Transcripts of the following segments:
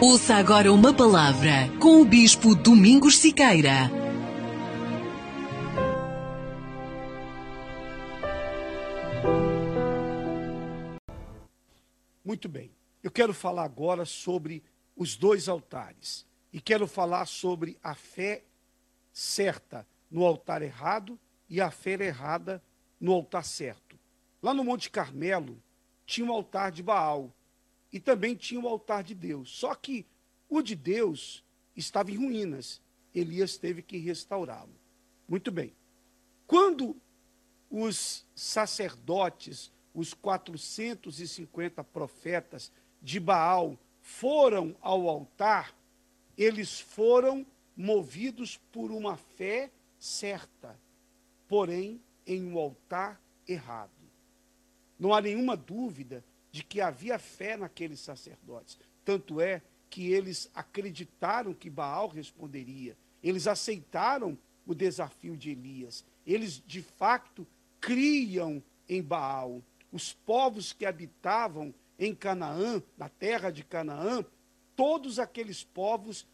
Ouça agora uma palavra com o Bispo Domingos Siqueira. Muito bem. Eu quero falar agora sobre os dois altares. E quero falar sobre a fé certa no altar errado e a fé errada no altar certo. Lá no Monte Carmelo tinha um altar de Baal e também tinha o altar de Deus. Só que o de Deus estava em ruínas. Elias teve que restaurá-lo. Muito bem. Quando os sacerdotes, os 450 profetas de Baal foram ao altar, eles foram movidos por uma fé certa, porém em um altar errado. Não há nenhuma dúvida de que havia fé naqueles sacerdotes. Tanto é que eles acreditaram que Baal responderia. Eles aceitaram o desafio de Elias. Eles, de fato, criam em Baal. Os povos que habitavam em Canaã, na terra de Canaã, todos aqueles povos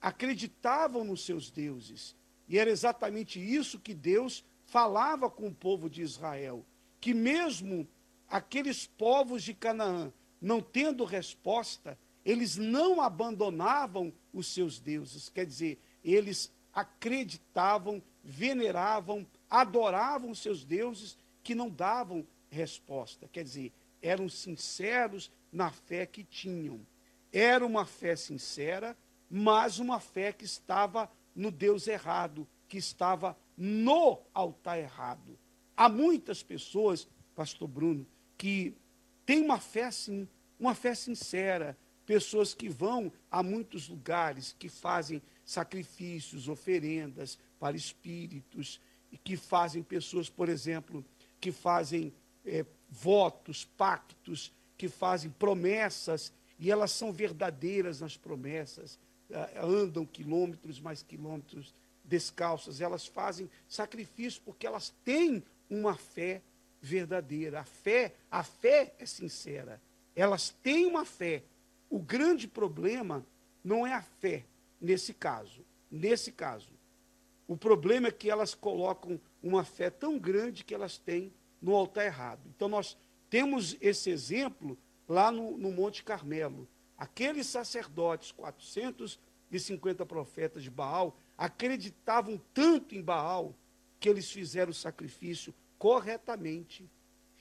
acreditavam nos seus deuses. E era exatamente isso que Deus falava com o povo de Israel, que mesmo aqueles povos de Canaã, não tendo resposta, eles não abandonavam os seus deuses, quer dizer, eles acreditavam, veneravam, adoravam seus deuses que não davam resposta, quer dizer, eram sinceros na fé que tinham. Era uma fé sincera, mas uma fé que estava no Deus errado, que estava no altar errado. Há muitas pessoas, pastor Bruno, que têm uma fé assim, uma fé sincera, pessoas que vão a muitos lugares, que fazem sacrifícios, oferendas para espíritos, e que fazem pessoas, por exemplo, que fazem é, votos, pactos, que fazem promessas, e elas são verdadeiras nas promessas, andam quilômetros mais quilômetros descalças, elas fazem sacrifício porque elas têm uma fé verdadeira. A fé, a fé é sincera. Elas têm uma fé. O grande problema não é a fé nesse caso. Nesse caso, o problema é que elas colocam uma fé tão grande que elas têm no altar errado. Então nós temos esse exemplo lá no, no Monte Carmelo. Aqueles sacerdotes, 450 profetas de Baal, acreditavam tanto em Baal que eles fizeram o sacrifício corretamente.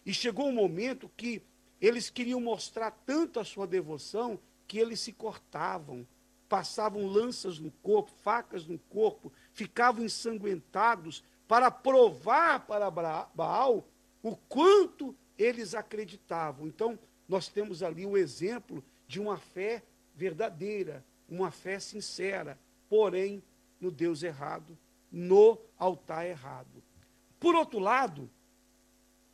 E chegou um momento que eles queriam mostrar tanto a sua devoção que eles se cortavam, passavam lanças no corpo, facas no corpo, ficavam ensanguentados para provar para Baal o quanto eles acreditavam. Então, nós temos ali o exemplo de uma fé verdadeira, uma fé sincera, porém no Deus errado, no altar errado. Por outro lado,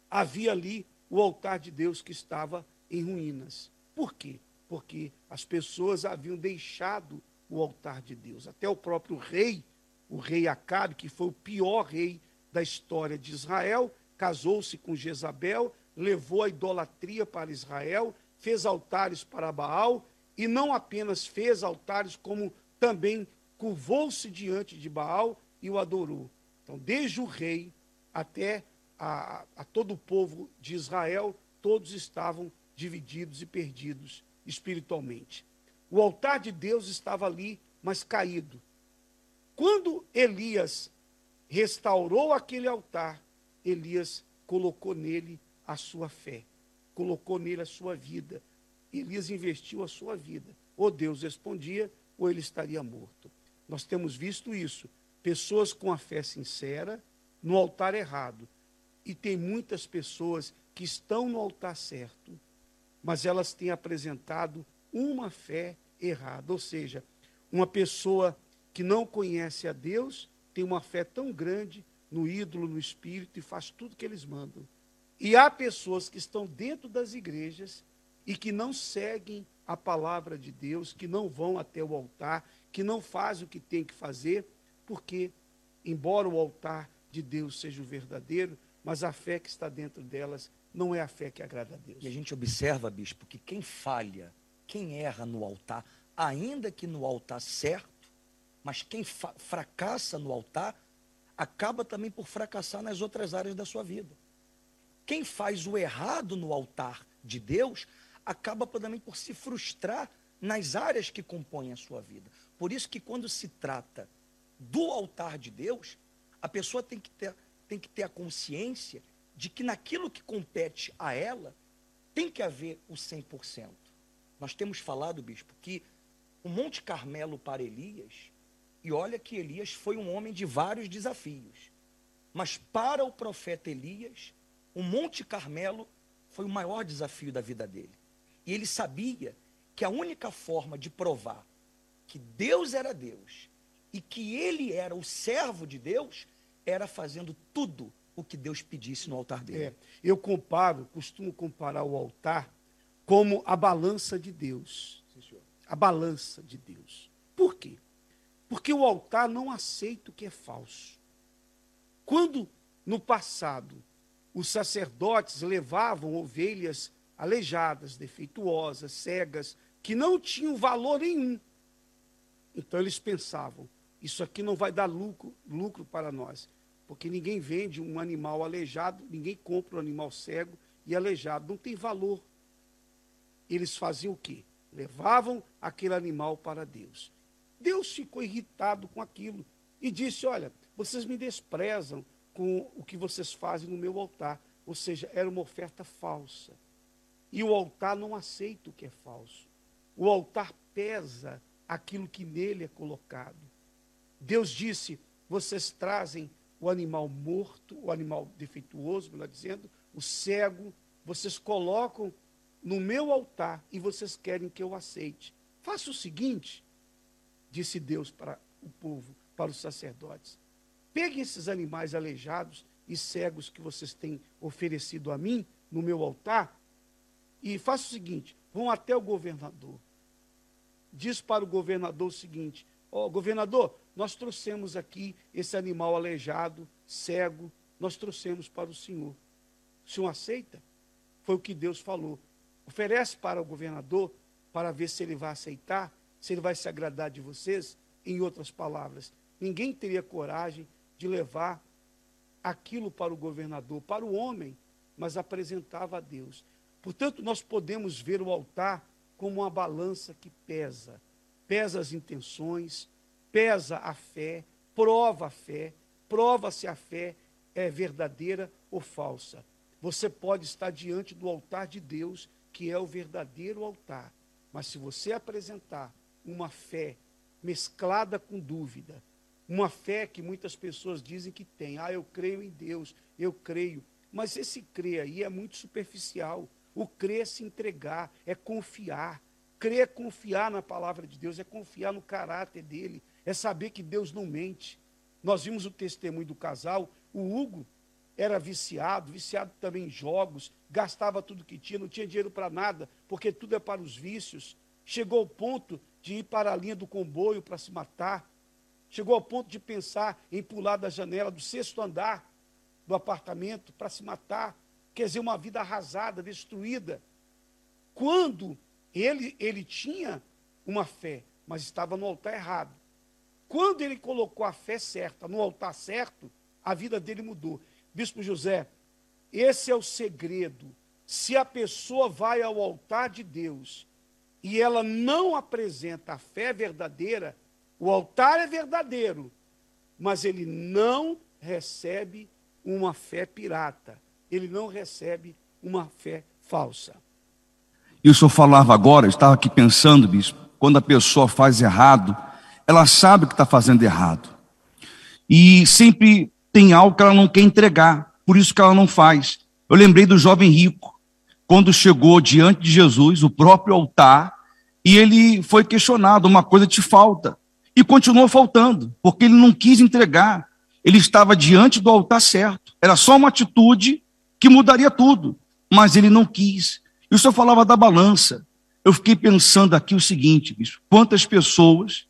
havia ali o altar de Deus que estava em ruínas. Por quê? Porque as pessoas haviam deixado o altar de Deus. Até o próprio rei, o rei Acabe, que foi o pior rei da história de Israel, casou-se com Jezabel, levou a idolatria para Israel, fez altares para Baal e não apenas fez altares, como também curvou-se diante de Baal e o adorou. Então, desde o rei até a, a todo o povo de Israel, todos estavam divididos e perdidos espiritualmente. O altar de Deus estava ali, mas caído. Quando Elias restaurou aquele altar, Elias colocou nele a sua fé, colocou nele a sua vida. Elias investiu a sua vida. Ou Deus respondia, ou ele estaria morto. Nós temos visto isso. Pessoas com a fé sincera no altar errado. E tem muitas pessoas que estão no altar certo, mas elas têm apresentado uma fé errada. Ou seja, uma pessoa que não conhece a Deus tem uma fé tão grande no ídolo, no espírito e faz tudo que eles mandam. E há pessoas que estão dentro das igrejas e que não seguem a palavra de Deus, que não vão até o altar, que não fazem o que tem que fazer, porque, embora o altar de Deus seja o verdadeiro, mas a fé que está dentro delas não é a fé que agrada a Deus. E a gente observa, bispo, que quem falha, quem erra no altar, ainda que no altar certo, mas quem fracassa no altar acaba também por fracassar nas outras áreas da sua vida. Quem faz o errado no altar de Deus acaba também por se frustrar nas áreas que compõem a sua vida. Por isso que quando se trata do altar de Deus, a pessoa tem que ter, tem que ter a consciência de que naquilo que compete a ela, tem que haver o 100%. Nós temos falado, bispo, que o Monte Carmelo para Elias, e olha que Elias foi um homem de vários desafios, mas para o profeta Elias, o Monte Carmelo foi o maior desafio da vida dele. E ele sabia que a única forma de provar que Deus era Deus e que ele era o servo de Deus era fazendo tudo o que Deus pedisse no altar dele. É, eu comparo, costumo comparar o altar como a balança de Deus. Sim, a balança de Deus. Por quê? Porque o altar não aceita o que é falso. Quando no passado os sacerdotes levavam ovelhas aleijadas, defeituosas, cegas, que não tinham valor nenhum. Então eles pensavam: isso aqui não vai dar lucro, lucro para nós, porque ninguém vende um animal aleijado, ninguém compra um animal cego e aleijado, não tem valor. Eles faziam o quê? Levavam aquele animal para Deus. Deus ficou irritado com aquilo e disse: Olha, vocês me desprezam com o que vocês fazem no meu altar. Ou seja, era uma oferta falsa. E o altar não aceita o que é falso. O altar pesa aquilo que nele é colocado. Deus disse: vocês trazem o animal morto, o animal defeituoso, melhor dizendo, o cego, vocês colocam no meu altar e vocês querem que eu aceite. Faça o seguinte, disse Deus para o povo, para os sacerdotes. Peguem esses animais aleijados e cegos que vocês têm oferecido a mim no meu altar e faça o seguinte: vão até o governador. Diz para o governador o seguinte: Ó, oh, governador, nós trouxemos aqui esse animal aleijado, cego, nós trouxemos para o senhor. O senhor aceita? Foi o que Deus falou. Oferece para o governador para ver se ele vai aceitar, se ele vai se agradar de vocês. Em outras palavras, ninguém teria coragem de levar aquilo para o governador, para o homem, mas apresentava a Deus. Portanto, nós podemos ver o altar como uma balança que pesa. Pesa as intenções, pesa a fé, prova a fé, prova se a fé é verdadeira ou falsa. Você pode estar diante do altar de Deus, que é o verdadeiro altar, mas se você apresentar uma fé mesclada com dúvida, uma fé que muitas pessoas dizem que tem, ah, eu creio em Deus, eu creio, mas esse crer aí é muito superficial. O crer é se entregar, é confiar. Crer é confiar na palavra de Deus, é confiar no caráter dele, é saber que Deus não mente. Nós vimos o testemunho do casal, o Hugo era viciado, viciado também em jogos, gastava tudo que tinha, não tinha dinheiro para nada, porque tudo é para os vícios. Chegou ao ponto de ir para a linha do comboio para se matar. Chegou ao ponto de pensar em pular da janela do sexto andar do apartamento para se matar quer dizer, uma vida arrasada, destruída. Quando ele, ele tinha uma fé, mas estava no altar errado. Quando ele colocou a fé certa no altar certo, a vida dele mudou. Bispo José, esse é o segredo. Se a pessoa vai ao altar de Deus e ela não apresenta a fé verdadeira, o altar é verdadeiro, mas ele não recebe uma fé pirata ele não recebe uma fé falsa. E o senhor falava agora, eu estava aqui pensando, bispo, quando a pessoa faz errado, ela sabe que está fazendo errado. E sempre tem algo que ela não quer entregar, por isso que ela não faz. Eu lembrei do jovem rico, quando chegou diante de Jesus, o próprio altar, e ele foi questionado: uma coisa te falta. E continuou faltando, porque ele não quis entregar. Ele estava diante do altar certo. Era só uma atitude que mudaria tudo, mas ele não quis. E o senhor falava da balança. Eu fiquei pensando aqui o seguinte, bicho, quantas pessoas,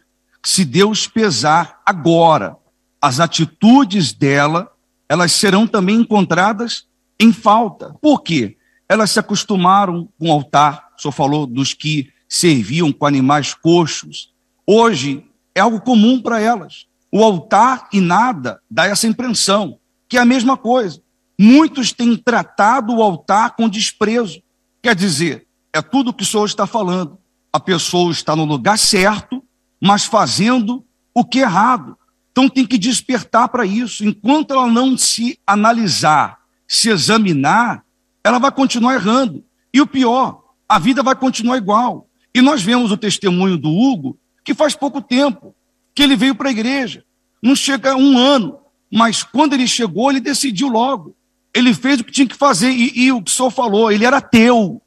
se Deus pesar agora as atitudes dela, elas serão também encontradas em falta. Por quê? Elas se acostumaram com o altar, o senhor falou dos que serviam com animais coxos. Hoje é algo comum para elas. O altar e nada dá essa impressão, que é a mesma coisa. Muitos têm tratado o altar com desprezo. Quer dizer, é tudo o que o Senhor está falando. A pessoa está no lugar certo, mas fazendo o que é errado. Então tem que despertar para isso. Enquanto ela não se analisar, se examinar, ela vai continuar errando. E o pior, a vida vai continuar igual. E nós vemos o testemunho do Hugo, que faz pouco tempo que ele veio para a igreja. Não chega um ano, mas quando ele chegou, ele decidiu logo. Ele fez o que tinha que fazer. E, e o que o senhor falou, ele era ateu.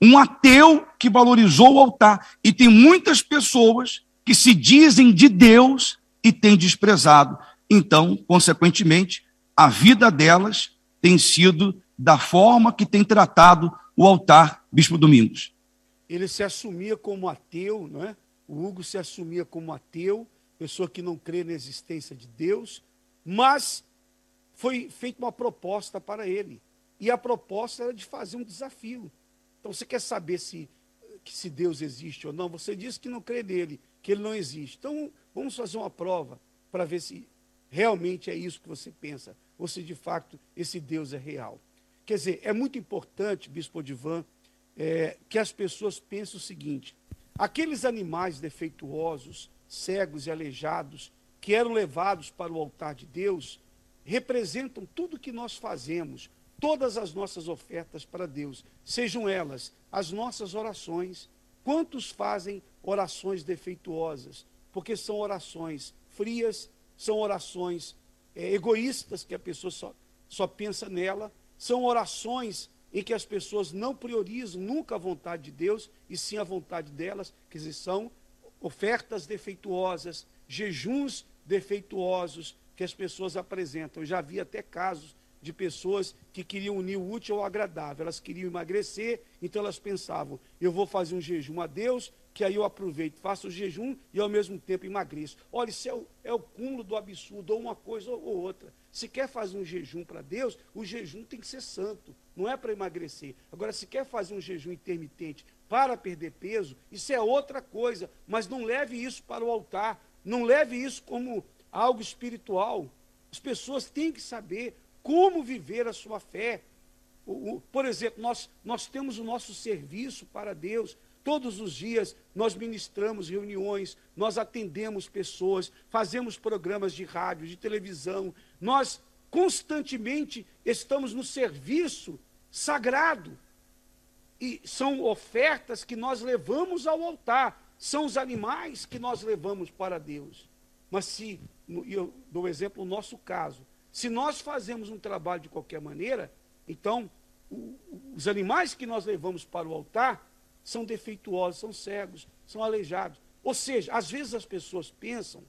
Um ateu que valorizou o altar. E tem muitas pessoas que se dizem de Deus e têm desprezado. Então, consequentemente, a vida delas tem sido da forma que tem tratado o altar Bispo Domingos. Ele se assumia como ateu, não é? O Hugo se assumia como ateu, pessoa que não crê na existência de Deus, mas foi feita uma proposta para ele. E a proposta era de fazer um desafio. Então você quer saber se, se Deus existe ou não? Você diz que não crê nele, que ele não existe. Então vamos fazer uma prova para ver se realmente é isso que você pensa, ou se de fato esse Deus é real. Quer dizer, é muito importante, Bispo Divan, é, que as pessoas pensem o seguinte: aqueles animais defeituosos, cegos e aleijados, que eram levados para o altar de Deus, representam tudo que nós fazemos, todas as nossas ofertas para Deus, sejam elas as nossas orações. Quantos fazem orações defeituosas? Porque são orações frias, são orações é, egoístas, que a pessoa só, só pensa nela, são orações em que as pessoas não priorizam nunca a vontade de Deus, e sim a vontade delas, dizer, são ofertas defeituosas, jejuns defeituosos que as pessoas apresentam. Eu já vi até casos de pessoas que queriam unir o útil ao agradável. Elas queriam emagrecer, então elas pensavam: eu vou fazer um jejum a Deus, que aí eu aproveito, faço o jejum e ao mesmo tempo emagreço. Olha, isso é o, é o cúmulo do absurdo, ou uma coisa ou outra. Se quer fazer um jejum para Deus, o jejum tem que ser santo, não é para emagrecer. Agora, se quer fazer um jejum intermitente para perder peso, isso é outra coisa, mas não leve isso para o altar, não leve isso como algo espiritual. As pessoas têm que saber como viver a sua fé. Por exemplo, nós, nós temos o nosso serviço para Deus, Todos os dias nós ministramos reuniões, nós atendemos pessoas, fazemos programas de rádio, de televisão, nós constantemente estamos no serviço sagrado. E são ofertas que nós levamos ao altar, são os animais que nós levamos para Deus. Mas se, eu dou exemplo no nosso caso, se nós fazemos um trabalho de qualquer maneira, então os animais que nós levamos para o altar são defeituosos, são cegos, são aleijados. Ou seja, às vezes as pessoas pensam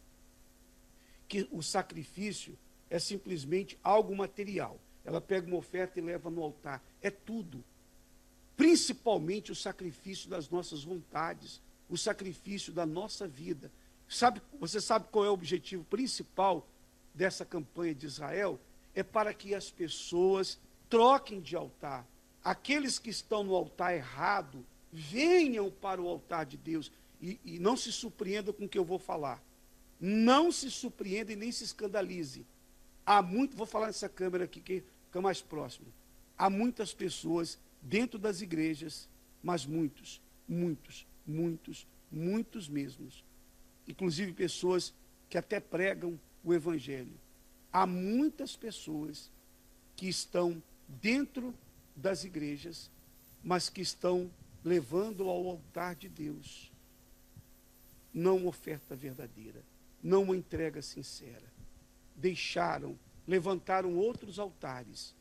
que o sacrifício é simplesmente algo material. Ela pega uma oferta e leva no altar. É tudo. Principalmente o sacrifício das nossas vontades, o sacrifício da nossa vida. Sabe, você sabe qual é o objetivo principal dessa campanha de Israel? É para que as pessoas troquem de altar. Aqueles que estão no altar errado, venham para o altar de Deus e, e não se surpreenda com o que eu vou falar. Não se surpreenda e nem se escandalize. Há muito, vou falar nessa câmera aqui que fica mais próximo. Há muitas pessoas dentro das igrejas, mas muitos, muitos, muitos, muitos mesmos. Inclusive pessoas que até pregam o evangelho. Há muitas pessoas que estão dentro das igrejas, mas que estão levando ao altar de Deus não oferta verdadeira, não uma entrega sincera. Deixaram, levantaram outros altares.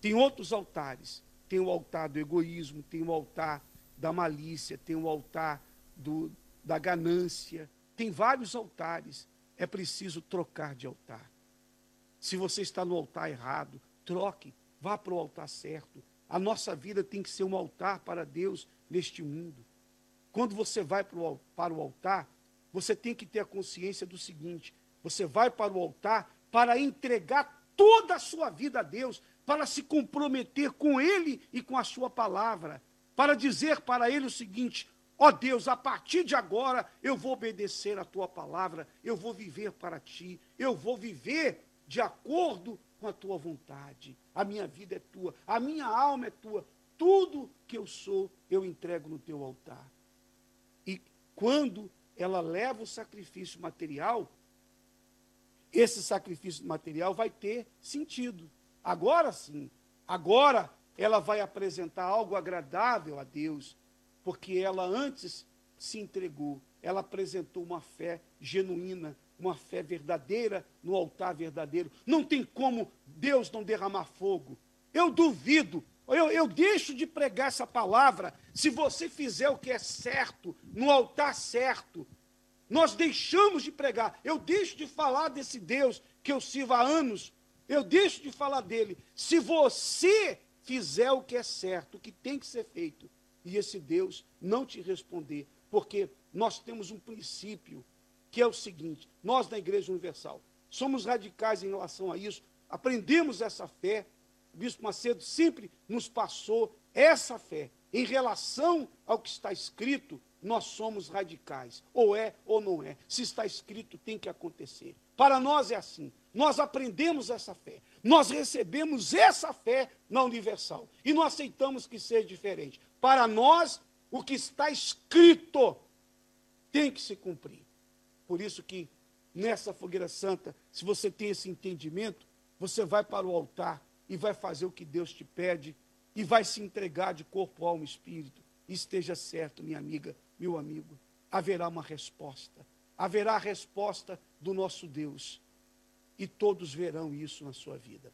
Tem outros altares. Tem o altar do egoísmo, tem o altar da malícia, tem o altar do, da ganância. Tem vários altares. É preciso trocar de altar. Se você está no altar errado, troque, vá para o altar certo, a nossa vida tem que ser um altar para Deus neste mundo. Quando você vai para o altar, você tem que ter a consciência do seguinte: você vai para o altar para entregar toda a sua vida a Deus, para se comprometer com Ele e com a Sua palavra. para dizer para ele o seguinte: ó oh Deus, a partir de agora eu vou obedecer a tua palavra, eu vou viver para ti, eu vou viver de acordo com a tua vontade. A minha vida é tua, a minha alma é tua, tudo que eu sou eu entrego no teu altar. E quando ela leva o sacrifício material, esse sacrifício material vai ter sentido. Agora sim, agora ela vai apresentar algo agradável a Deus, porque ela antes se entregou, ela apresentou uma fé genuína, uma fé verdadeira no altar verdadeiro. Não tem como Deus não derramar fogo. Eu duvido, eu, eu deixo de pregar essa palavra se você fizer o que é certo, no altar certo. Nós deixamos de pregar. Eu deixo de falar desse Deus que eu sirvo há anos. Eu deixo de falar dele. Se você fizer o que é certo, o que tem que ser feito, e esse Deus não te responder, porque nós temos um princípio que é o seguinte: nós da Igreja Universal somos radicais em relação a isso, aprendemos essa fé. O Bispo Macedo sempre nos passou essa fé em relação ao que está escrito. Nós somos radicais, ou é ou não é. Se está escrito, tem que acontecer. Para nós é assim. Nós aprendemos essa fé. Nós recebemos essa fé na Universal. E não aceitamos que seja diferente. Para nós, o que está escrito tem que se cumprir. Por isso que nessa fogueira santa, se você tem esse entendimento, você vai para o altar e vai fazer o que Deus te pede e vai se entregar de corpo, alma e espírito. esteja certo, minha amiga, meu amigo, haverá uma resposta. Haverá a resposta do nosso Deus. E todos verão isso na sua vida.